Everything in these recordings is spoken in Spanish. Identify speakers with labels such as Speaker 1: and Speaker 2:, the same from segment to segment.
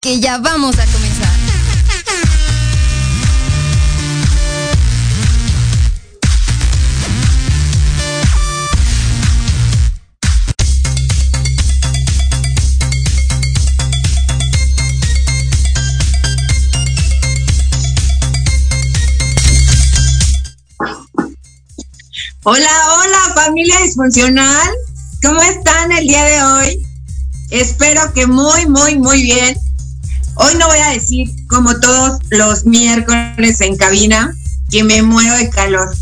Speaker 1: que ya vamos a comenzar.
Speaker 2: Hola, hola familia disfuncional. ¿Cómo están el día de hoy? Espero que muy, muy, muy bien. Hoy no voy a decir, como todos los miércoles en cabina, que me muero de calor,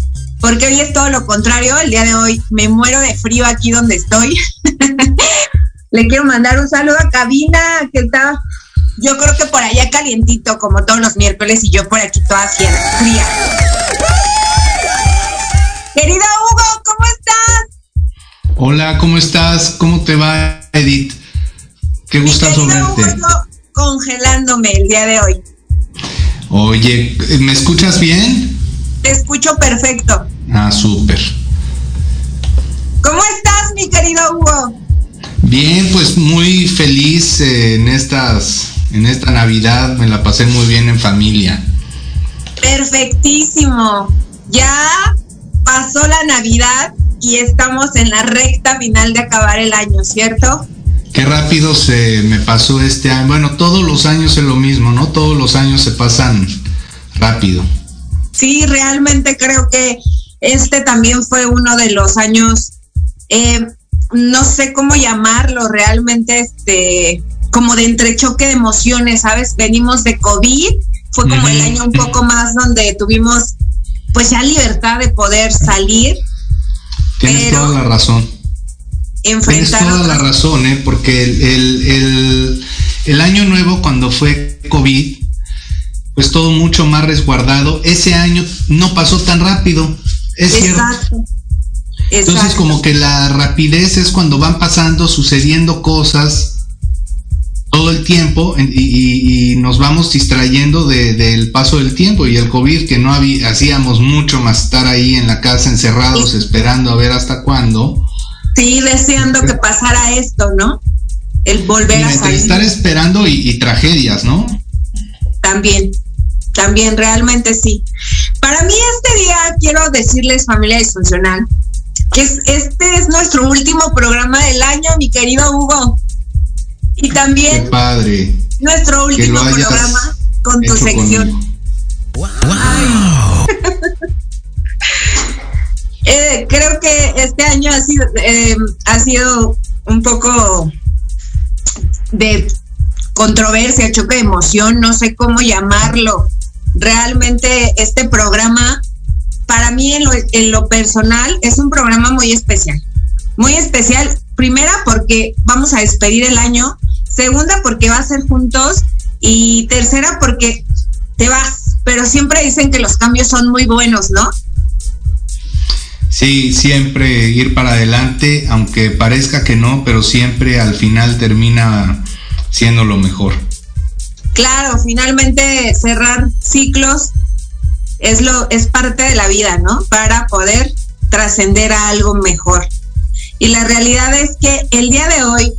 Speaker 2: porque hoy es todo lo contrario. El día de hoy me muero de frío aquí donde estoy. Le quiero mandar un saludo a cabina, que está, yo creo que por allá calientito, como todos los miércoles, y yo por aquí toda fría. Querido Hugo, ¿cómo estás?
Speaker 3: Hola, ¿cómo estás? ¿Cómo te va, Edith? Qué gustazo verte.
Speaker 2: Congelándome el día de hoy.
Speaker 3: Oye, ¿me escuchas bien?
Speaker 2: Te escucho perfecto.
Speaker 3: Ah, súper.
Speaker 2: ¿Cómo estás, mi querido Hugo?
Speaker 3: Bien, pues muy feliz en estas en esta Navidad, me la pasé muy bien en familia.
Speaker 2: Perfectísimo. Ya pasó la Navidad y estamos en la recta final de acabar el año, ¿cierto?
Speaker 3: Qué rápido se me pasó este año. Bueno, todos los años es lo mismo, ¿no? Todos los años se pasan rápido.
Speaker 2: Sí, realmente creo que este también fue uno de los años, eh, no sé cómo llamarlo, realmente este, como de entrechoque de emociones, ¿sabes? Venimos de COVID, fue como el año un poco más donde tuvimos pues ya libertad de poder salir.
Speaker 3: Tienes toda la razón. Tienes toda la razón, ¿eh? porque el, el, año nuevo cuando fue COVID, pues todo mucho más resguardado. Ese año no pasó tan rápido, es Exacto. cierto. Entonces como que la rapidez es cuando van pasando, sucediendo cosas todo el tiempo y, nos vamos distrayendo del paso del tiempo y el COVID que no había, hacíamos mucho más estar ahí en la casa encerrados esperando a ver hasta cuándo.
Speaker 2: Sí, deseando que pasara esto, ¿no? El volver a salir.
Speaker 3: Estar esperando y, tragedias, ¿no?
Speaker 2: También, también, realmente sí. Para mí este día quiero decirles familia disfuncional que este es nuestro último programa del año, mi querido Hugo. Y también
Speaker 3: padre.
Speaker 2: nuestro último programa con tu sección. Eh, creo que este año ha sido, eh, ha sido un poco de controversia, choque de emoción, no sé cómo llamarlo. Realmente este programa, para mí en lo, en lo personal, es un programa muy especial. Muy especial, primera porque vamos a despedir el año segunda porque va a ser juntos y tercera porque te vas, pero siempre dicen que los cambios son muy buenos, ¿no?
Speaker 3: Sí, siempre ir para adelante, aunque parezca que no, pero siempre al final termina siendo lo mejor.
Speaker 2: Claro, finalmente cerrar ciclos es lo es parte de la vida, ¿no? Para poder trascender a algo mejor. Y la realidad es que el día de hoy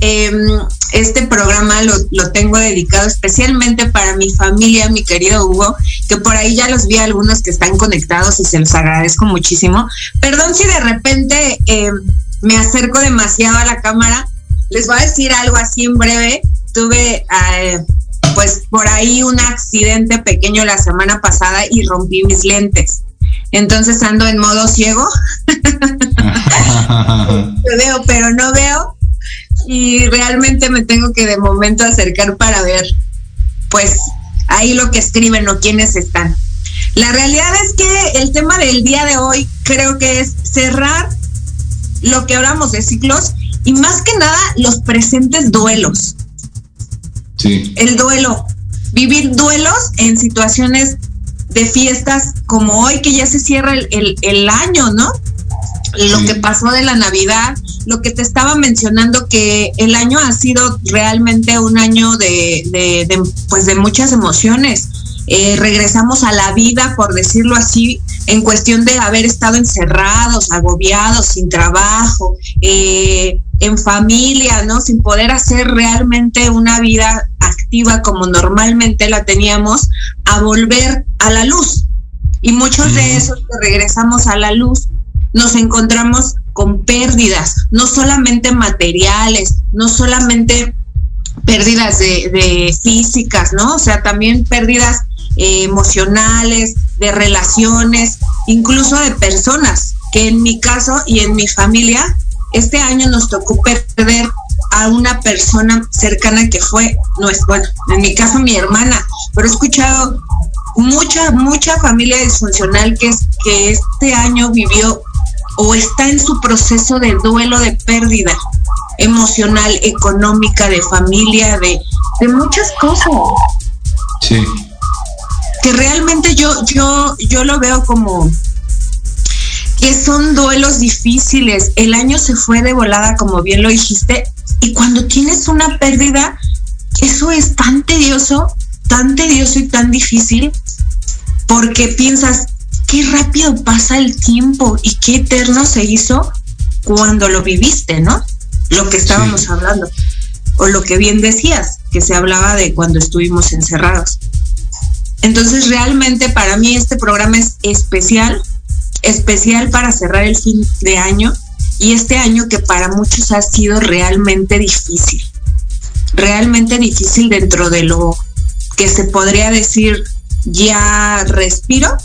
Speaker 2: Em, este programa lo, lo, tengo dedicado especialmente para mi familia, mi querido Hugo, que por ahí ya los vi algunos que están conectados y se los agradezco muchísimo. Perdón si de repente em, me acerco demasiado a la cámara. Les voy a decir algo así en breve. Tuve eh, pues por ahí un accidente pequeño la semana pasada y rompí mis lentes. Entonces ando en modo ciego. veo, pero no veo y realmente me tengo que de momento acercar para ver, pues, ahí lo que escriben o quiénes están. La realidad es que el tema del día de hoy creo que es cerrar lo que hablamos de ciclos y más que nada los presentes duelos. Sí. El duelo. Vivir duelos en situaciones de fiestas como hoy que ya se cierra el, año, ¿no? Lo que pasó de la Navidad, lo que te estaba mencionando que el año ha sido realmente un año de, de, pues de muchas emociones. Eh, regresamos a la vida, por decirlo así, en cuestión de haber estado encerrados, agobiados, sin trabajo, eh, en familia, ¿no? Sin poder hacer realmente una vida activa como normalmente la teníamos, a volver a la luz. Y muchos de esos que regresamos a la luz nos encontramos con pérdidas, no solamente materiales, no solamente pérdidas de, físicas, ¿no? O sea, también pérdidas eh, emocionales, de relaciones, incluso de personas, que en mi caso y en mi familia, este año nos tocó perder a una persona cercana que fue, no es, bueno, en mi caso mi hermana, pero he escuchado mucha, mucha familia disfuncional que, es, que este año vivió o está en su proceso de duelo de pérdida emocional, económica, de familia, de, de muchas cosas.
Speaker 3: Sí.
Speaker 2: Que realmente yo, yo, yo lo veo como que son duelos difíciles. El año se fue de volada, como bien lo dijiste, y cuando tienes una pérdida, eso es tan tedioso, tan tedioso y tan difícil, porque piensas, qué rápido pasa el tiempo y qué eterno se hizo cuando lo viviste, ¿no? Lo que estábamos hablando. O lo que bien decías, que se hablaba de cuando estuvimos encerrados. Entonces, realmente para mí este programa es especial, especial para cerrar el fin de año y este año que para muchos ha sido realmente difícil, realmente difícil dentro de lo que se podría decir ya respiro,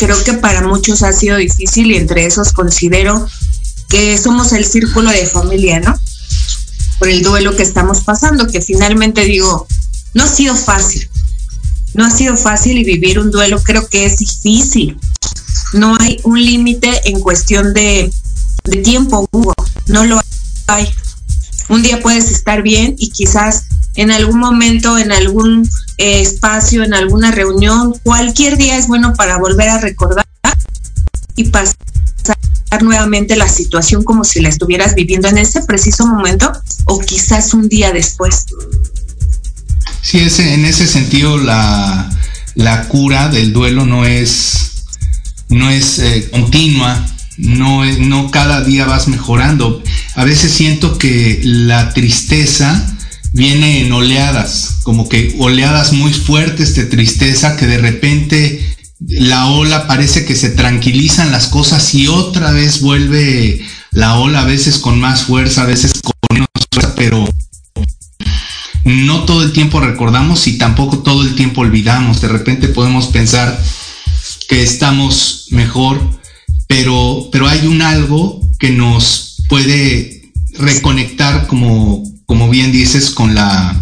Speaker 2: creo que para muchos ha sido difícil y entre esos considero que somos el círculo de familia, ¿no? Por el duelo que estamos pasando, que finalmente digo, no ha sido fácil, no ha sido fácil y vivir un duelo creo que es difícil. No hay un límite en cuestión de tiempo, Hugo, no lo hay. Un día puedes estar bien y quizás en algún momento, en algún espacio, en alguna reunión, cualquier día es bueno para volver a recordar y pasar nuevamente la situación como si la estuvieras viviendo en ese preciso momento o quizás un día después.
Speaker 3: Sí, en ese sentido la, la cura del duelo no es, no es eh, continua, no, no cada día vas mejorando. A veces siento que la tristeza viene en oleadas, como que oleadas muy fuertes de tristeza que de repente la ola parece que se tranquilizan las cosas y otra vez vuelve la ola, a veces con más fuerza, a veces con menos fuerza, pero no todo el tiempo recordamos y tampoco todo el tiempo olvidamos. De repente podemos pensar que estamos mejor, pero, pero hay un algo que nos puede reconectar, como, como bien dices, con la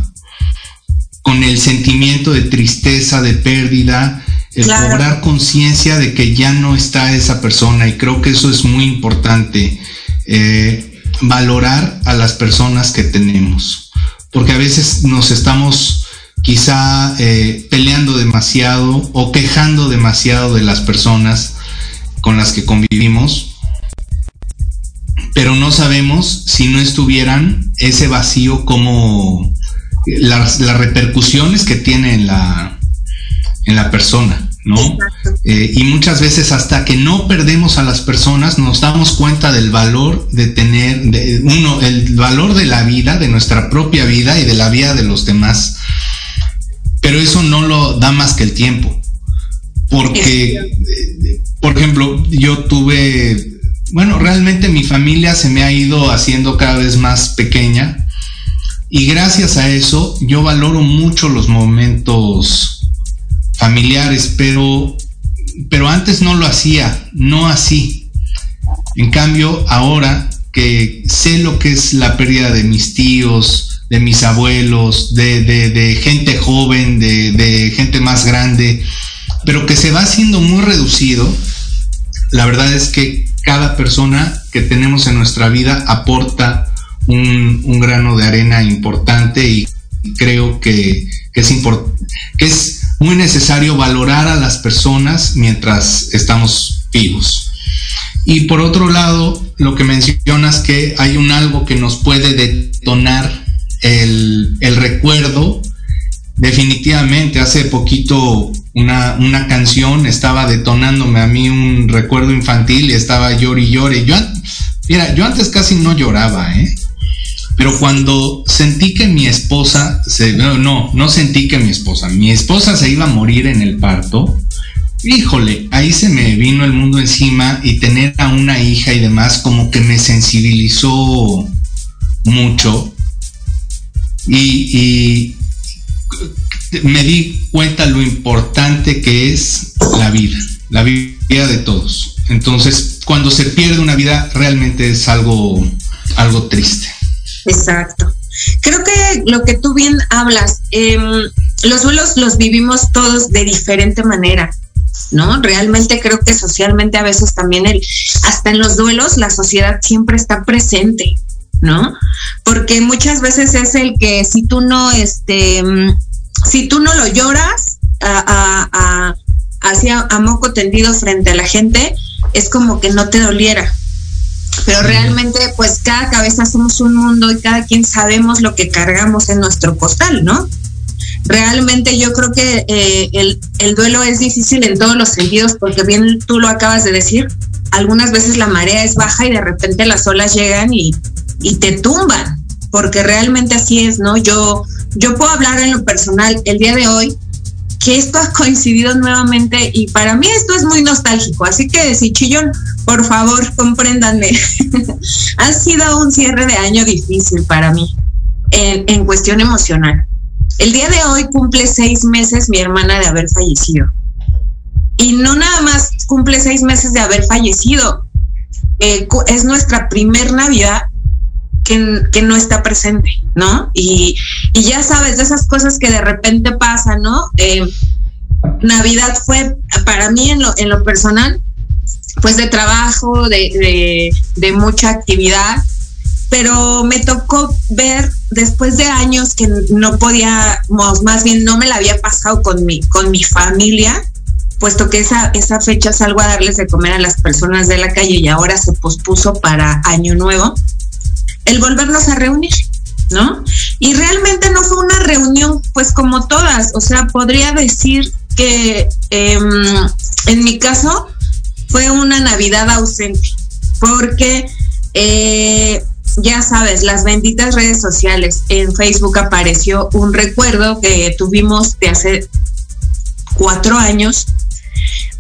Speaker 3: con el sentimiento de tristeza, de pérdida, el cobrar conciencia de que ya no está esa persona. Y creo que eso es muy importante, eh, valorar a las personas que tenemos, porque a veces nos estamos quizá eh, peleando demasiado o quejando demasiado de las personas con las que convivimos, pero no sabemos si no estuvieran ese vacío como las, repercusiones que tiene en la, en la persona, ¿no? Eh, y muchas veces hasta que no perdemos a las personas nos damos cuenta del valor de tener, de, uno, el valor de la vida, de nuestra propia vida y de la vida de los demás. Pero eso no lo da más que el tiempo. Porque por ejemplo, yo tuve, bueno, realmente mi familia se me ha ido haciendo cada vez más pequeña y gracias a eso yo valoro mucho los momentos familiares, pero, pero antes no lo hacía, no así. En cambio, ahora que sé lo que es la pérdida de mis tíos, de mis abuelos, de, de, gente joven, de, de gente más grande, pero que se va haciendo muy reducido, la verdad es que cada persona que tenemos en nuestra vida aporta un, grano de arena importante y creo que, es es muy necesario valorar a las personas mientras estamos vivos. Y por otro lado, lo que mencionas que hay un algo que nos puede detonar el, el recuerdo definitivamente hace poquito una, una, canción estaba detonándome a mí un recuerdo infantil y estaba llori y llore. Yo, mira, yo antes casi no lloraba, ¿eh? Pero cuando sentí que mi esposa, se, no, no sentí que mi esposa, mi esposa se iba a morir en el parto, híjole, ahí se me vino el mundo encima y tener a una hija y demás como que me sensibilizó mucho. y, me di cuenta lo importante que es la vida, la vida de todos. Entonces, cuando se pierde una vida, realmente es algo, algo triste.
Speaker 2: Exacto. Creo que lo que tú bien hablas, em, los duelos los vivimos todos de diferente manera. ¿no? Realmente creo que socialmente a veces también el, hasta en los duelos la sociedad siempre está presente, ¿no? Porque muchas veces es el que si tú no, este, si tú no lo lloras a, a, a, moco tendido frente a la gente, es como que no te doliera. Pero realmente, pues cada cabeza somos un mundo y cada quien sabemos lo que cargamos en nuestro costal, ¿no? Realmente yo creo que eh, el, el duelo es difícil en todos los sentidos, porque bien tú lo acabas de decir, algunas veces la marea es baja y de repente las olas llegan y, y te tumban, porque realmente así es, ¿no? Yo, yo puedo hablar en lo personal el día de hoy que esto ha coincidido nuevamente y para mí esto es muy nostálgico, así que si chillón, por favor, compréndanme. ha sido un cierre de año difícil para mí en, en cuestión emocional. El día de hoy cumple seis meses mi hermana de haber fallecido. Y no nada más cumple seis meses de haber fallecido, eh, es nuestra primer Navidad que, no está presente, ¿no? Y, ya sabes, de esas cosas que de repente pasan, ¿no? Eh, Navidad fue para mí en lo, en lo personal, pues de trabajo, de, de, mucha actividad, pero me tocó ver después de años que no podíamos, más bien no me la había pasado con mi, con mi familia, puesto que esa, esa fecha salgo a darles de comer a las personas de la calle y ahora se pospuso para Año Nuevo el volvernos a reunir, ¿no? Y realmente no fue una reunión, pues como todas, o sea, podría decir que em, en mi caso fue una Navidad ausente, porque eh, ya sabes, las benditas redes sociales, en Facebook apareció un recuerdo que tuvimos de hace cuatro años,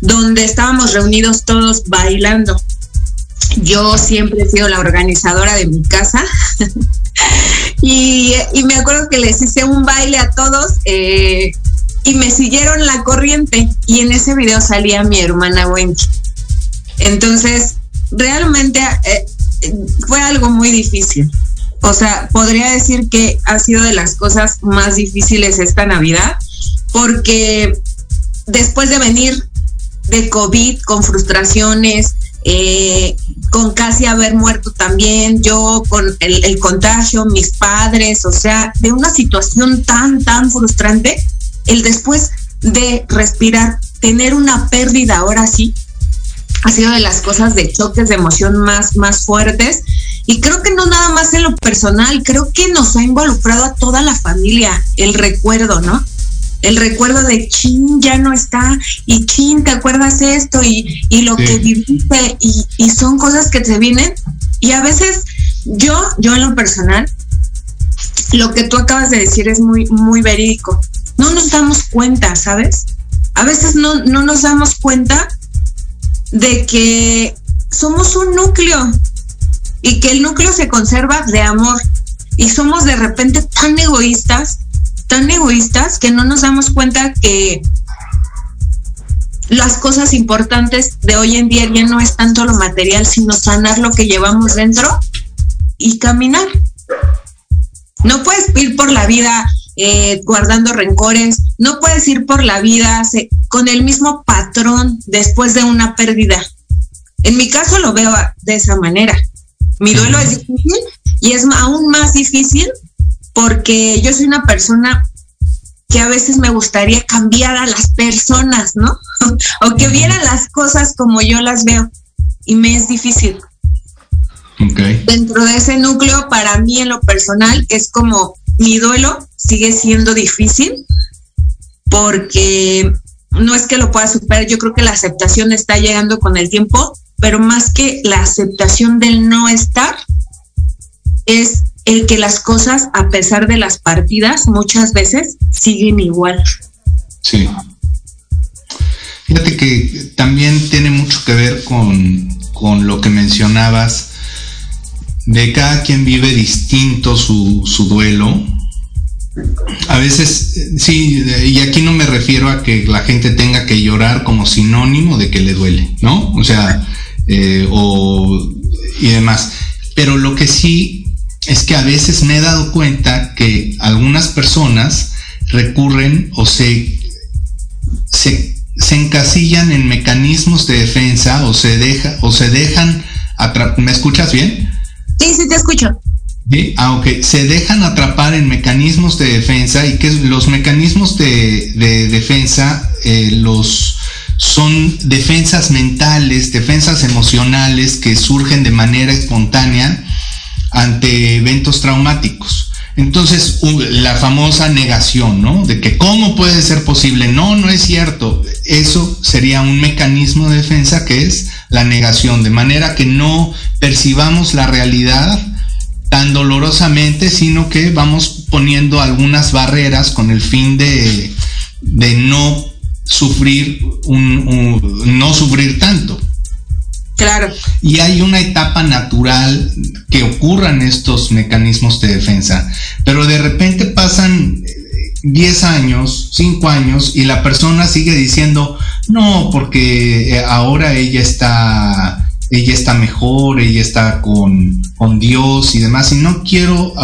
Speaker 2: donde estábamos reunidos todos bailando. Yo siempre he sido la organizadora de mi casa. y, me acuerdo que les hice un baile a todos eh, y me siguieron la corriente. Y en ese video salía mi hermana Wendy. Entonces, realmente eh, fue algo muy difícil. O sea, podría decir que ha sido de las cosas más difíciles esta Navidad, porque después de venir de COVID con frustraciones, eh, con casi haber muerto también, yo con el, contagio, mis padres, o sea, de una situación tan, tan frustrante, el después de respirar, tener una pérdida ahora sí, ha sido de las cosas de choques de emoción más, más fuertes. Y creo que no nada más en lo personal, creo que nos ha involucrado a toda la familia el recuerdo, ¿no? El recuerdo de chin ya no está y chin te acuerdas esto y, y lo que viviste y, y, son cosas que te vienen. Y a veces yo yo en lo personal lo que tú acabas de decir es muy muy verídico. No nos damos cuenta sabes a veces no, no nos damos cuenta de que somos un núcleo y que el núcleo se conserva de amor. Y somos de repente tan egoístas tan egoístas que no nos damos cuenta que las cosas importantes de hoy en día ya no es tanto lo material, sino sanar lo que llevamos dentro y caminar. No puedes ir por la vida eh, guardando rencores, no puedes ir por la vida con el mismo patrón después de una pérdida. En mi caso lo veo de esa manera. Mi duelo es difícil y es aún más difícil porque yo soy una persona que a veces me gustaría cambiar a las personas, ¿no? o que vieran las cosas como yo las veo. Y me es difícil. Dentro de ese núcleo, para mí en lo personal, es como mi duelo sigue siendo difícil porque no es que lo pueda superar, yo creo que la aceptación está llegando con el tiempo, pero más que la aceptación del no estar, es el que las cosas, a pesar de las partidas, muchas veces siguen igual.
Speaker 3: Sí. Fíjate que también tiene mucho que ver con, con lo que mencionabas, de cada quien vive distinto su, su duelo a veces, sí, y aquí no me refiero a que la gente tenga que llorar como sinónimo de que le duele, ¿no? O sea, eh, o, y demás. Pero lo que sí es que a veces me he dado cuenta que algunas personas recurren o se, se, encasillan en mecanismos de defensa o se, deja, o se dejan... ¿Me escuchas bien?
Speaker 2: Sí, sí, te escucho
Speaker 3: aunque se dejan atrapar en mecanismos de defensa y que los mecanismos de, defensa eh, los son defensas mentales, defensas emocionales que surgen de manera espontánea ante eventos traumáticos. Entonces, la famosa negación, ¿no? De que cómo puede ser posible. No, no es cierto. Eso sería un mecanismo de defensa que es la negación, de manera que no percibamos la realidad tan dolorosamente, sino que vamos poniendo algunas barreras con el fin de, de no sufrir un, no sufrir tanto.
Speaker 2: Claro.
Speaker 3: Y hay una etapa natural que ocurran estos mecanismos de defensa, pero de repente pasan 10 años, 5 años y la persona sigue diciendo, no, porque ahora ella está ella está mejor, ella está con, Dios y demás. Y no quiero,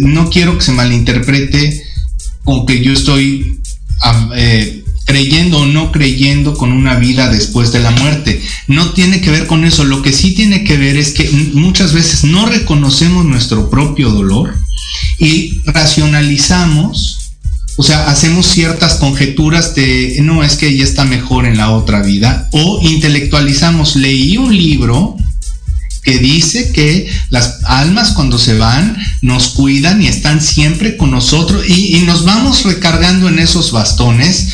Speaker 3: no quiero que se malinterprete con que yo estoy eh, creyendo o no creyendo con una vida después de la muerte. No tiene que ver con eso. Lo que sí tiene que ver es que muchas veces no reconocemos nuestro propio dolor y racionalizamos o sea, hacemos ciertas conjeturas de, no, es que ella está mejor en la otra vida. O intelectualizamos, leí un libro que dice que las almas cuando se van nos cuidan y están siempre con nosotros y, nos vamos recargando en esos bastones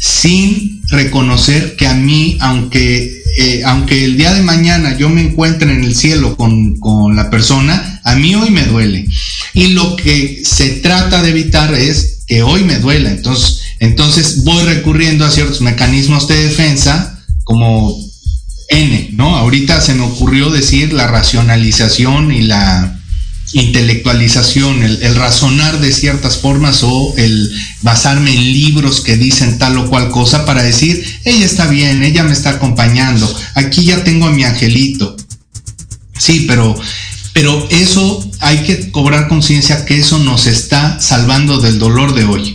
Speaker 3: sin reconocer que a mí, aunque, eh, aunque el día de mañana yo me encuentre en el cielo con, con la persona, a mí hoy me duele. Y lo que se trata de evitar es que hoy me duela. Entonces, entonces voy recurriendo a ciertos mecanismos de defensa como N, ¿no? Ahorita se me ocurrió decir la racionalización y la intelectualización, el, razonar de ciertas formas o el basarme en libros que dicen tal o cual cosa para decir, ella está bien, ella me está acompañando, aquí ya tengo a mi angelito. Sí, pero pero eso hay que cobrar conciencia que eso nos está salvando del dolor de hoy.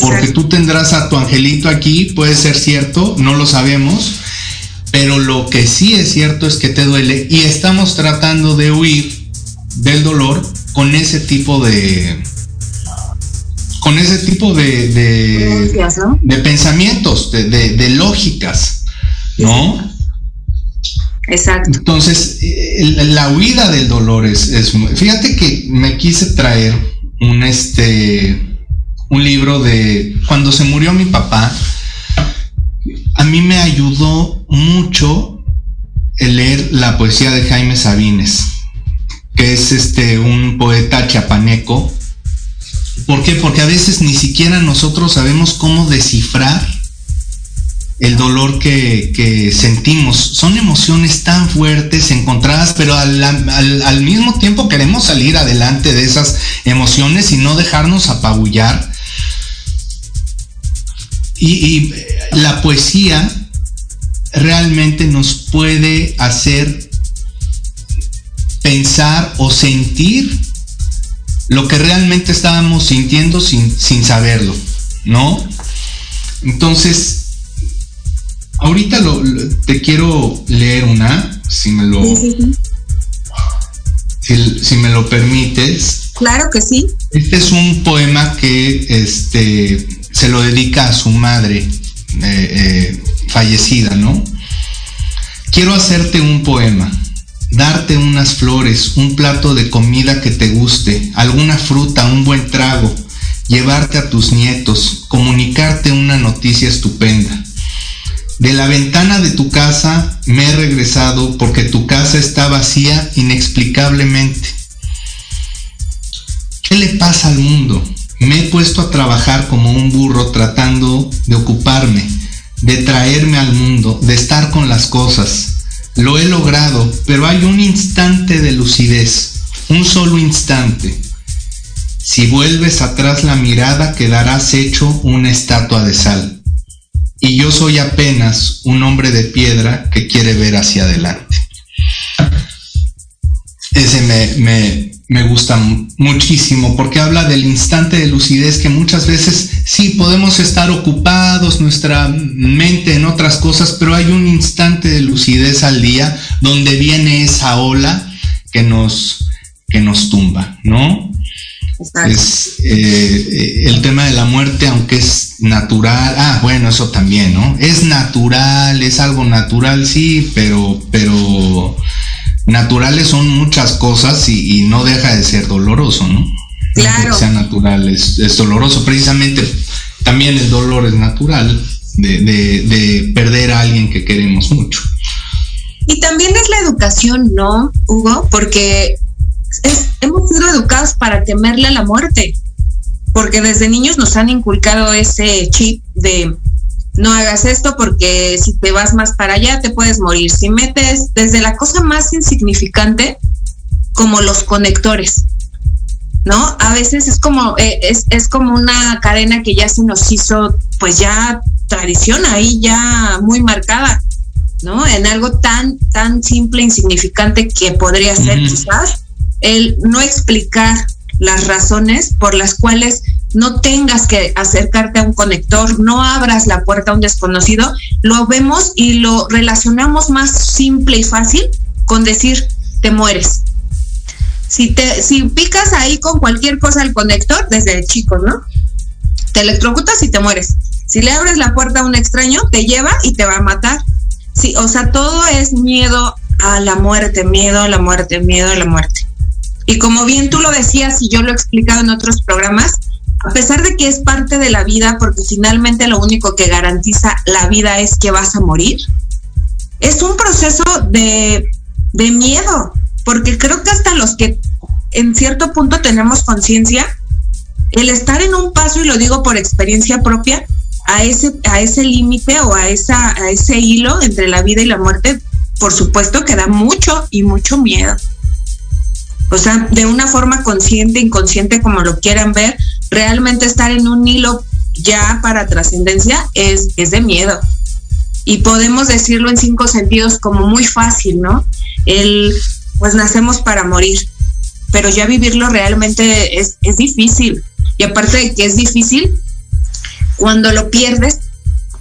Speaker 3: Porque tú tendrás a tu angelito aquí, puede ser cierto, no lo sabemos, pero lo que sí es cierto es que te duele y estamos tratando de huir del dolor con ese tipo de con ese tipo de de, pensamientos, de, de lógicas, ¿no?
Speaker 2: Exacto.
Speaker 3: Entonces, la huida del dolor es, fíjate que me quise traer un este un libro de cuando se murió mi papá. A mí me ayudó mucho el leer la poesía de Jaime Sabines, que es este un poeta chiapaneco. ¿Por qué? Porque a veces ni siquiera nosotros sabemos cómo descifrar el dolor que, sentimos. Son emociones tan fuertes, encontradas, pero al, mismo tiempo queremos salir adelante de esas emociones y no dejarnos apabullar. Y, la poesía realmente nos puede hacer pensar o sentir lo que realmente estábamos sintiendo sin, sin saberlo, ¿no? Entonces, Ahorita lo, te quiero leer una, si me lo, Si, me lo permites.
Speaker 2: Claro que sí.
Speaker 3: Este es un poema que este, se lo dedica a su madre eh, eh, fallecida, ¿no? Quiero hacerte un poema, darte unas flores, un plato de comida que te guste, alguna fruta, un buen trago, llevarte a tus nietos, comunicarte una noticia estupenda. De la ventana de tu casa me he regresado porque tu casa está vacía inexplicablemente. ¿Qué le pasa al mundo? Me he puesto a trabajar como un burro tratando de ocuparme, de traerme al mundo, de estar con las cosas. Lo he logrado, pero hay un instante de lucidez, un solo instante. Si vuelves atrás la mirada quedarás hecho una estatua de sal y yo soy apenas un hombre de piedra que quiere ver hacia adelante. Ese me, me, gusta muchísimo porque habla del instante de lucidez que muchas veces sí podemos estar ocupados, nuestra mente en otras cosas, pero hay un instante de lucidez al día donde viene esa ola que nos, que nos tumba, ¿no? Es eh, el tema de la muerte, aunque es natural, ah, bueno, eso también, ¿no? Es natural, es algo natural, sí, pero, pero naturales son muchas cosas y, no deja de ser doloroso, ¿no?
Speaker 2: Claro.
Speaker 3: No sea natural, es, doloroso. Precisamente también el dolor es natural de, de perder a alguien que queremos mucho.
Speaker 2: Y también es la educación, ¿no, Hugo? Porque hemos sido educados para temerle a la muerte, porque desde niños nos han inculcado ese chip de no hagas esto porque si te vas más para allá te puedes morir. Si metes desde la cosa más insignificante como los conectores, ¿no? A veces es como, eh, es, es como una cadena que ya se nos hizo, pues ya tradición ahí, ya muy marcada, ¿no? En algo tan, tan simple, insignificante que podría ser quizás el no explicar las razones por las cuales no tengas que acercarte a un conector, no abras la puerta a un desconocido, lo vemos y lo relacionamos más simple y fácil con decir te mueres. Si te si picas ahí con cualquier cosa al conector desde chicos, ¿no? Te electrocutas y te mueres. Si le abres la puerta a un extraño, te lleva y te va a matar. Sí, o sea, todo es miedo a la muerte, miedo a la muerte, miedo a la muerte. Y como bien tú lo decías y yo lo he explicado en otros programas, a pesar de que es parte de la vida, porque finalmente lo único que garantiza la vida es que vas a morir, es un proceso de, de miedo, porque creo que hasta los que en cierto punto tenemos conciencia, el estar en un paso, y lo digo por experiencia propia, a ese, a ese límite o a, esa, a ese hilo entre la vida y la muerte, por supuesto que da mucho y mucho miedo. O sea, de una forma consciente, inconsciente, como lo quieran ver, realmente estar en un hilo ya para trascendencia es, es de miedo. Y podemos decirlo en cinco sentidos como muy fácil, ¿no? El, pues nacemos para morir, pero ya vivirlo realmente es, es difícil. Y aparte de que es difícil, cuando lo pierdes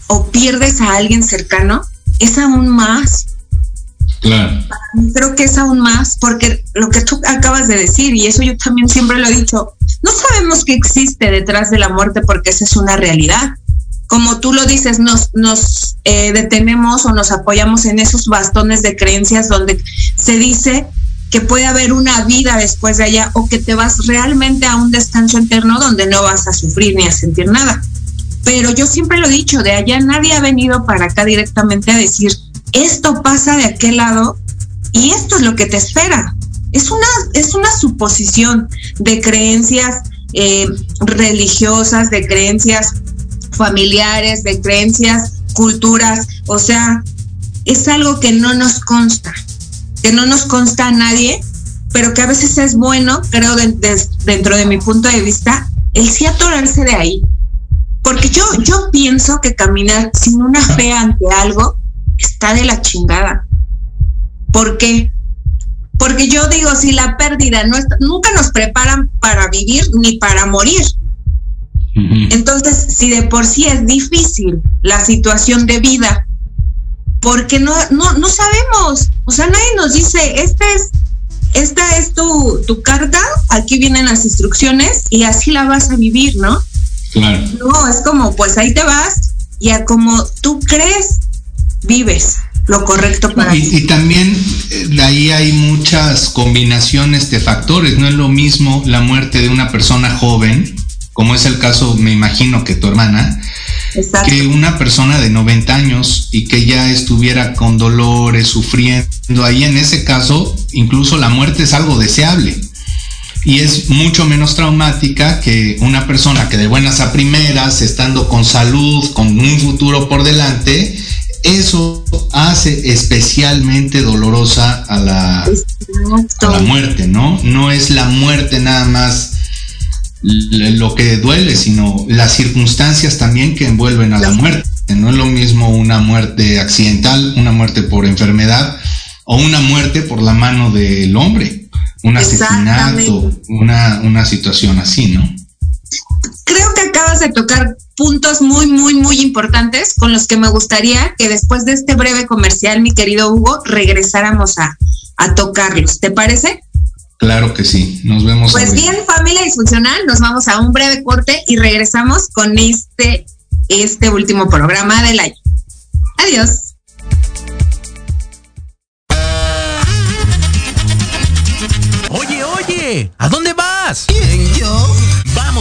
Speaker 2: o pierdes a alguien cercano, es aún más.
Speaker 3: Claro.
Speaker 2: Creo que es aún más, porque lo que tú acabas de decir, y eso yo también siempre lo he dicho, no sabemos qué existe detrás de la muerte porque esa es una realidad. Como tú lo dices, nos, nos eh, detenemos o nos apoyamos en esos bastones de creencias donde se dice que puede haber una vida después de allá o que te vas realmente a un descanso eterno donde no vas a sufrir ni a sentir nada. Pero yo siempre lo he dicho, de allá nadie ha venido para acá directamente a decir, esto pasa de aquel lado y esto es lo que te espera. Es una, es una suposición de creencias eh, religiosas, de creencias familiares, de creencias, culturas, o sea, es algo que no nos consta, que no nos consta a nadie, pero que a veces es bueno, creo, dentro de mi punto de vista, el sí atorarse de ahí. Porque yo, yo pienso que caminar sin una fe ante algo está de la chingada. ¿Por qué? Porque yo digo, si la pérdida no nunca nos preparan para vivir ni para morir. Entonces, si de por sí es difícil la situación de vida, porque no, no, no sabemos, o sea, nadie nos dice, este es esta es tu, tu carta, aquí vienen las instrucciones y así la vas a vivir, ¿no?
Speaker 3: Claro.
Speaker 2: No, es como, pues ahí te vas y a como tú crees, vives lo correcto para
Speaker 3: y,
Speaker 2: ti.
Speaker 3: Y también de eh, ahí hay muchas combinaciones de factores. No es lo mismo la muerte de una persona joven, como es el caso, me imagino que tu hermana, que una persona de 90 años y que ya estuviera con dolores, sufriendo. Ahí en ese caso, incluso la muerte es algo deseable. Y es mucho menos traumática que una persona que de buenas a primeras, estando con salud, con un futuro por delante, eso hace especialmente dolorosa a la, a la muerte, ¿no? No es la muerte nada más lo que duele, sino las circunstancias también que envuelven a la muerte. No es lo mismo una muerte accidental, una muerte por enfermedad o una muerte por la mano del hombre, un asesinato, una, una situación así, ¿no?
Speaker 2: Creo que acabas de tocar puntos muy, muy, muy importantes con los que me gustaría que después de este breve comercial, mi querido Hugo, regresáramos a, a tocarlos. ¿Te parece?
Speaker 3: Claro que sí, nos vemos.
Speaker 2: Pues bien, familia disfuncional, nos vamos a un breve corte y regresamos con este, este último programa del año. Adiós.
Speaker 4: Oye, oye, ¿a dónde vas?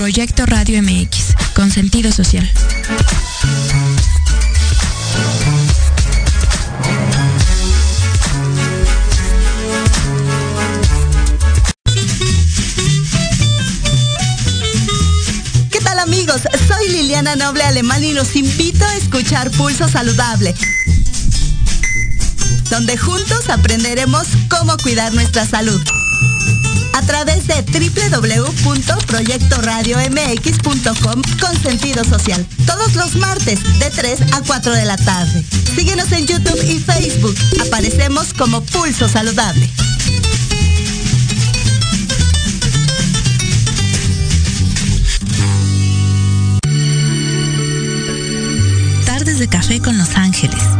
Speaker 1: Proyecto Radio MX, con sentido social.
Speaker 5: ¿Qué tal amigos? Soy Liliana Noble Alemán y los invito a escuchar Pulso Saludable donde juntos aprenderemos cómo cuidar nuestra salud. Través de www.proyectoradiomx.com con sentido social. Todos los martes de 3 a 4 de la tarde. Síguenos en YouTube y Facebook. Aparecemos como Pulso Saludable.
Speaker 1: Tardes de café con Los Ángeles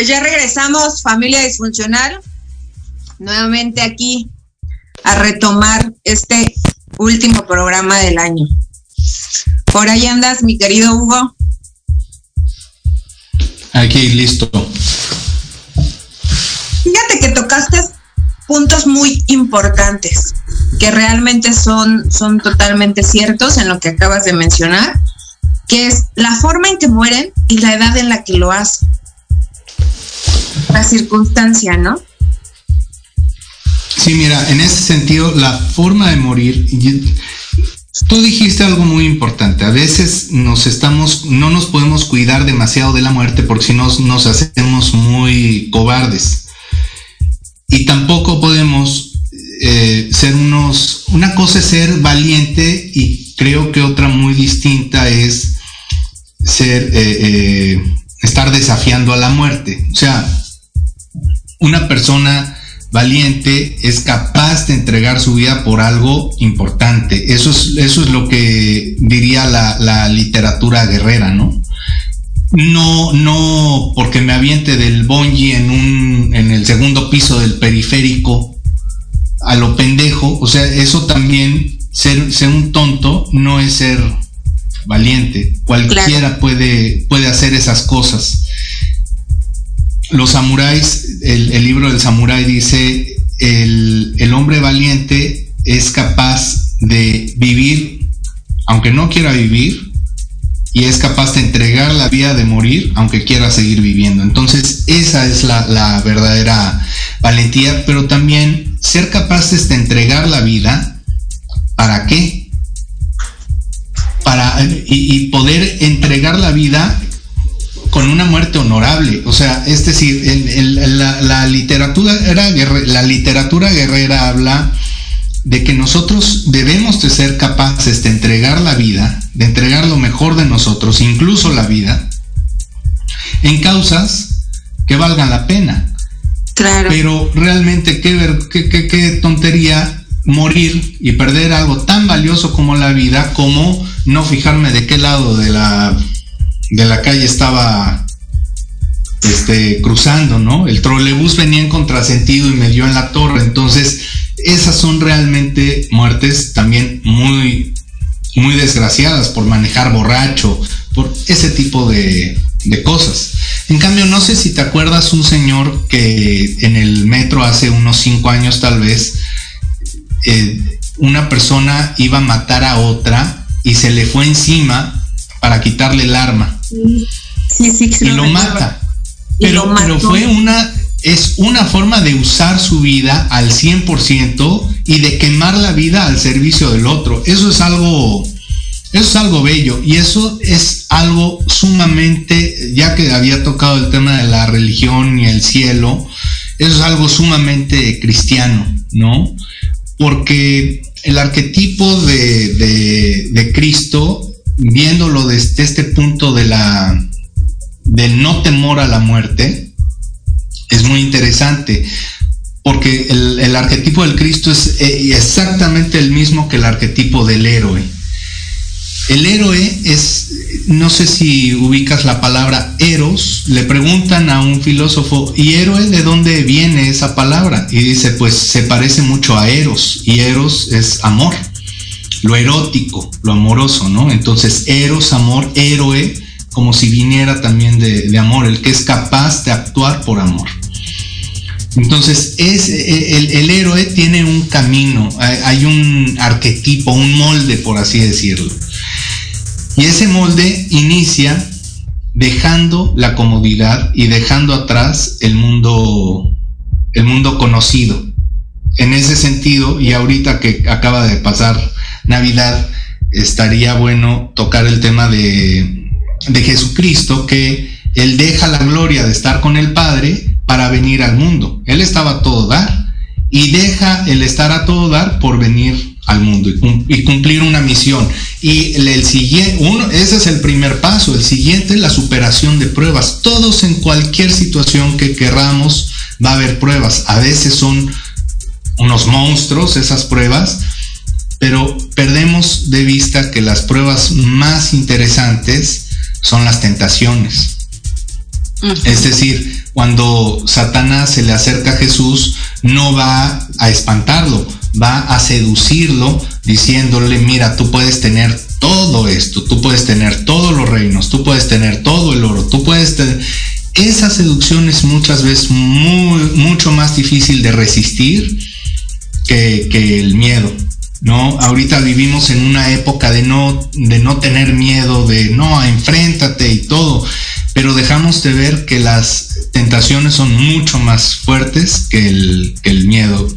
Speaker 2: Pues ya regresamos, familia disfuncional, nuevamente aquí a retomar este último programa del año. Por ahí andas, mi querido Hugo.
Speaker 3: Aquí, listo.
Speaker 2: Fíjate que tocaste puntos muy importantes, que realmente son, son totalmente ciertos en lo que acabas de mencionar que es la forma en que mueren y la edad en la que lo hacen. La circunstancia, ¿no?
Speaker 3: Sí, mira, en ese sentido, la forma de morir, tú dijiste algo muy importante. A veces nos estamos, no nos podemos cuidar demasiado de la muerte porque si no nos hacemos muy cobardes. Y tampoco podemos eh, ser unos, una cosa es ser valiente y creo que otra muy distinta es ser, eh, eh, estar desafiando a la muerte. O sea, una persona valiente es capaz de entregar su vida por algo importante. Eso es, eso es lo que diría la, literatura guerrera, ¿no? No, no porque me aviente del bonji en un, en el segundo piso del periférico a lo pendejo, o sea, eso también, ser, ser un tonto no es ser valiente. Cualquiera puede, puede hacer esas cosas los samuráis, el, libro del samurái dice, el, hombre valiente es capaz de vivir, aunque no quiera vivir, y es capaz de entregar la vida de morir, aunque quiera seguir viviendo. Entonces, esa es la, verdadera valentía, pero también ser capaces de entregar la vida, ¿para qué? Para, y poder entregar la vida con una muerte honorable. O sea, es decir, la, literatura era la literatura guerrera habla de que nosotros debemos de ser capaces de entregar la vida, de entregar lo mejor de nosotros, incluso la vida, en causas que valgan la pena.
Speaker 2: Claro.
Speaker 3: Pero realmente qué, qué, qué, qué tontería morir y perder algo tan valioso como la vida, como no fijarme de qué lado de la de la calle estaba este, cruzando, ¿no? El trolebús venía en contrasentido y me dio en la torre. Entonces, esas son realmente muertes también muy, muy desgraciadas por manejar borracho, por ese tipo de, cosas. En cambio, no sé si te acuerdas un señor que en el metro hace unos cinco años tal vez, eh, una persona iba a matar a otra y se le fue encima para quitarle el arma.
Speaker 2: Sí, sí,
Speaker 3: y lo mata. Pero, pero fue una, es una forma de usar su vida al 100% y de quemar la vida al servicio del otro. Eso es algo, eso es algo bello y eso es algo sumamente, ya que había tocado el tema de la religión y el cielo, eso es algo sumamente cristiano, ¿no? Porque el arquetipo de, de, de Cristo viéndolo desde este punto de la del no temor a la muerte, es muy interesante, porque el, arquetipo del Cristo es eh, exactamente el mismo que el arquetipo del héroe. El héroe es, no sé si ubicas la palabra eros, le preguntan a un filósofo, ¿y héroe de dónde viene esa palabra? Y dice, pues se parece mucho a eros, y eros es amor lo erótico, lo amoroso, ¿no? Entonces, eros, amor, héroe, como si viniera también de, amor, el que es capaz de actuar por amor. Entonces, es, e, el, héroe tiene un camino, hay, un arquetipo, un molde, por así decirlo. Y ese molde inicia dejando la comodidad y dejando atrás el mundo, el mundo conocido. En ese sentido, y ahorita que acaba de pasar Navidad, estaría bueno tocar el tema de, de Jesucristo, que Él deja la gloria de estar con el Padre para venir al mundo. Él estaba a todo dar y deja el estar a todo dar por venir al mundo y, cumplir una misión. Y el, siguiente, uno, ese es el primer paso. El siguiente es la superación de pruebas. Todos en cualquier situación que querramos va a haber pruebas. A veces son unos monstruos esas pruebas, pero perdemos de vista que las pruebas más interesantes son las tentaciones. Es decir, cuando Satanás se le acerca a Jesús, no va a espantarlo, va a seducirlo diciéndole, mira, tú puedes tener todo esto, tú puedes tener todos los reinos, tú puedes tener todo el oro, tú puedes tener... Esa seducción es muchas veces muy, mucho más difícil de resistir que, que el miedo. ¿No? Ahorita vivimos en una época de no, de no tener miedo, de no, enfréntate y todo, pero dejamos de ver que las tentaciones son mucho más fuertes que el, que el miedo.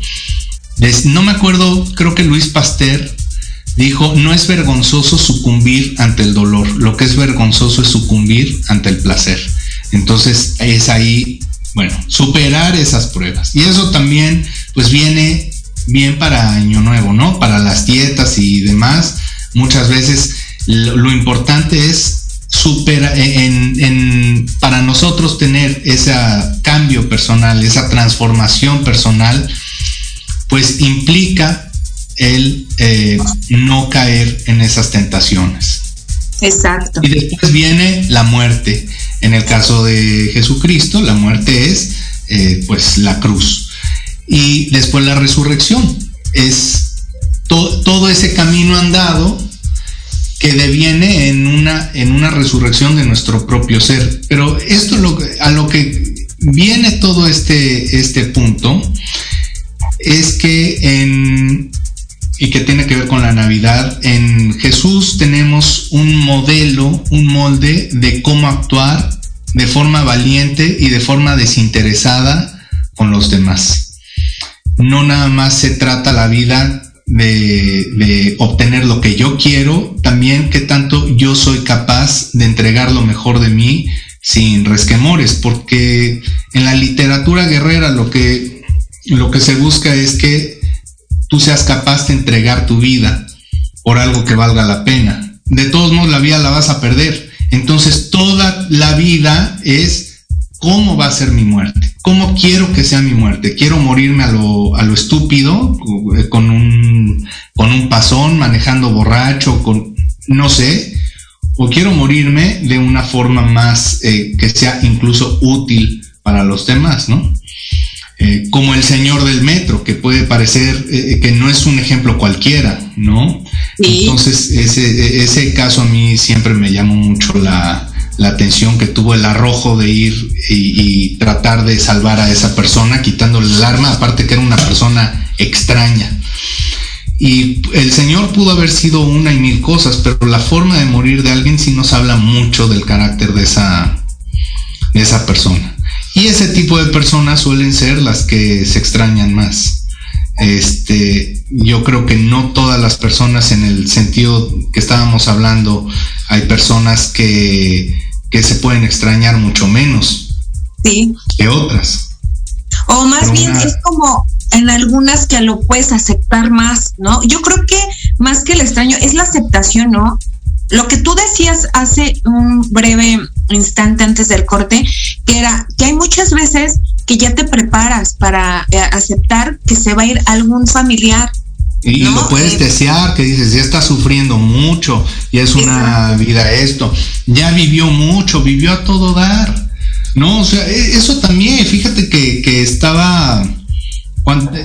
Speaker 3: no me acuerdo, creo que Luis Pasteur dijo, no es vergonzoso sucumbir ante el dolor, lo que es vergonzoso es sucumbir ante el placer. Entonces es ahí, bueno, superar esas pruebas. Y eso también, pues viene bien para Año Nuevo, ¿no? Para las dietas y demás. Muchas veces lo, importante es superar, en, para nosotros tener ese cambio personal, esa transformación personal, pues implica el eh, no caer en esas tentaciones.
Speaker 2: Exacto.
Speaker 3: Y después viene la muerte. En el caso de Jesucristo, la muerte es eh, pues la cruz. Y después la resurrección. Es todo ese camino andado que deviene en una, en una resurrección de nuestro propio ser. Pero esto lo, a lo que viene todo este, este punto es que en, y que tiene que ver con la Navidad. En Jesús tenemos un modelo, un molde de cómo actuar de forma valiente y de forma desinteresada con los demás. No nada más se trata la vida de, obtener lo que yo quiero, también que tanto yo soy capaz de entregar lo mejor de mí sin resquemores, porque en la literatura guerrera lo que, lo que se busca es que tú seas capaz de entregar tu vida por algo que valga la pena. De todos modos, la vida la vas a perder. Entonces, toda la vida es cómo va a ser mi muerte, cómo quiero que sea mi muerte. Quiero morirme a lo, a lo estúpido, con un, con un pasón, manejando borracho, con, no sé, o quiero morirme de una forma más eh, que sea incluso útil para los demás, ¿no? Eh, como el señor del metro, que puede parecer eh, que no es un ejemplo cualquiera, ¿no? Entonces, ese, ese caso a mí siempre me llamó mucho la, atención que tuvo el arrojo de ir y, tratar de salvar a esa persona quitándole el arma, aparte que era una persona extraña. Y el Señor pudo haber sido una y mil cosas, pero la forma de morir de alguien sí nos habla mucho del carácter de esa, de esa persona. Y ese tipo de personas suelen ser las que se extrañan más. Este, yo creo que no todas las personas en el sentido que estábamos hablando, hay personas que, que se pueden extrañar mucho menos
Speaker 2: sí.
Speaker 3: que otras.
Speaker 2: O más bien es como en algunas que lo puedes aceptar más, ¿no? Yo creo que más que el extraño es la aceptación, ¿no? Lo que tú decías hace un breve instante antes del corte, que era que hay muchas veces que ya te preparas para eh, aceptar que se va a ir algún familiar.
Speaker 3: Y lo puedes eh, desear, que dices, ya está sufriendo mucho, y es una vida esto, ya vivió mucho, vivió a todo dar. No, o sea, e, eso también, fíjate que, que estaba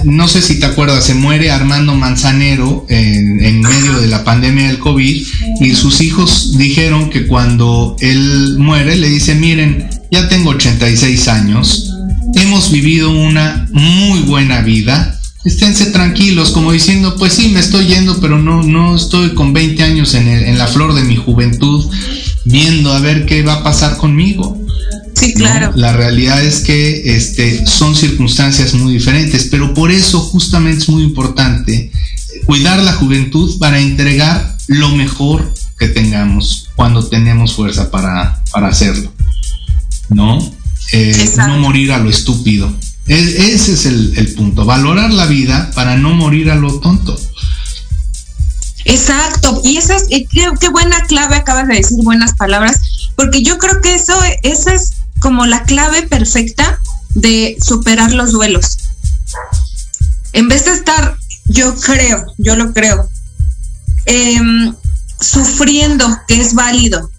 Speaker 3: no sé si te acuerdas, se muere Armando Manzanero en, medio de la pandemia del COVID y sus hijos dijeron que cuando él muere le dice, miren, ya tengo 86 años, hemos vivido una muy buena vida, esténse tranquilos, como diciendo, pues sí, me estoy yendo, pero no, no estoy con 20 años en, en la flor de mi juventud viendo a ver qué va a pasar conmigo.
Speaker 2: Sí, claro.
Speaker 3: La realidad es que este, son circunstancias muy diferentes, pero por eso justamente es muy importante cuidar la juventud para entregar lo mejor que tengamos cuando tenemos fuerza para, hacerlo. ¿No? Eh, no morir a lo estúpido. Ese es el, punto. Valorar la vida para no morir a lo tonto.
Speaker 2: Exacto, y esa es, eh, qué, buena clave acabas de decir, buenas palabras, porque yo creo que eso, esa es como la clave perfecta de superar los duelos. En vez de estar, yo creo, yo lo creo, em, sufriendo, que es válido,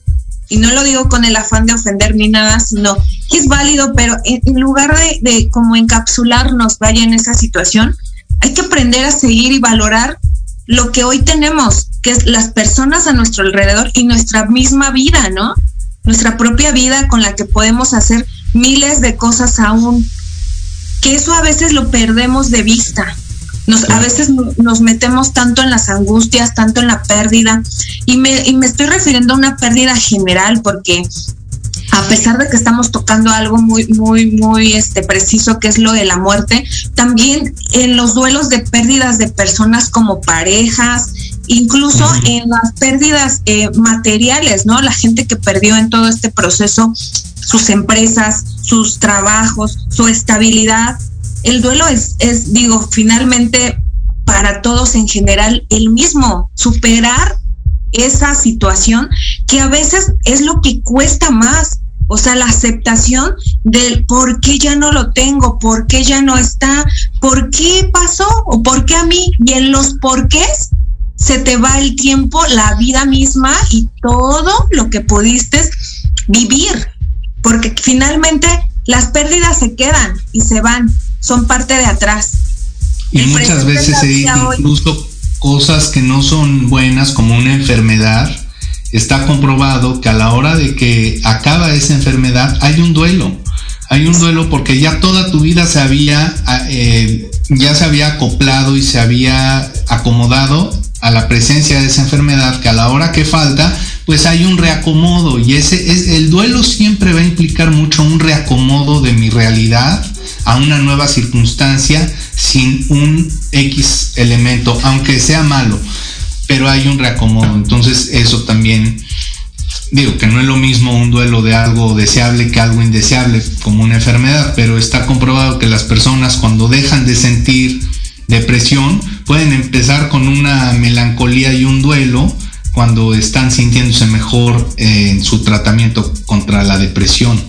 Speaker 2: y no lo digo con el afán de ofender ni nada, sino que es válido, pero en, lugar de, de, como encapsularnos, vaya en esa situación, hay que aprender a seguir y valorar lo que hoy tenemos, que es las personas a nuestro alrededor y nuestra misma vida, ¿no? nuestra propia vida con la que podemos hacer miles de cosas aún, que eso a veces lo perdemos de vista. Nos, A veces nos metemos tanto en las angustias, tanto en la pérdida, y me, y me estoy refiriendo a una pérdida general, porque a pesar de que estamos tocando algo muy, muy, muy este, preciso, que es lo de la muerte, también en los duelos de pérdidas de personas como parejas, incluso en las pérdidas eh, materiales, ¿no? La gente que perdió en todo este proceso sus empresas, sus trabajos, su estabilidad. El duelo es, es digo, finalmente para todos en general el mismo, superar esa situación que a veces es lo que cuesta más. O sea, la aceptación del por qué ya no lo tengo, por qué ya no está, por qué pasó o por qué a mí. Y en los porqués se te va el tiempo, la vida misma y todo lo que pudiste vivir. Porque finalmente las pérdidas se quedan y se van, son parte de atrás.
Speaker 3: Y muchas veces se dice incluso cosas que no son buenas como una enfermedad, está comprobado que a la hora de que acaba esa enfermedad hay un duelo. Hay un duelo porque ya toda tu vida se había, eh, ya se había acoplado y se había acomodado a la presencia de esa enfermedad que a la hora que falta, pues hay un reacomodo y ese es el duelo siempre va a implicar mucho un reacomodo de mi realidad a una nueva circunstancia sin un X elemento, aunque sea malo, pero hay un reacomodo. Entonces eso también, digo que no es lo mismo un duelo de algo deseable que algo indeseable, como una enfermedad, pero está comprobado que las personas cuando dejan de sentir depresión pueden empezar con una melancolía y un duelo cuando están sintiéndose mejor en su tratamiento contra la depresión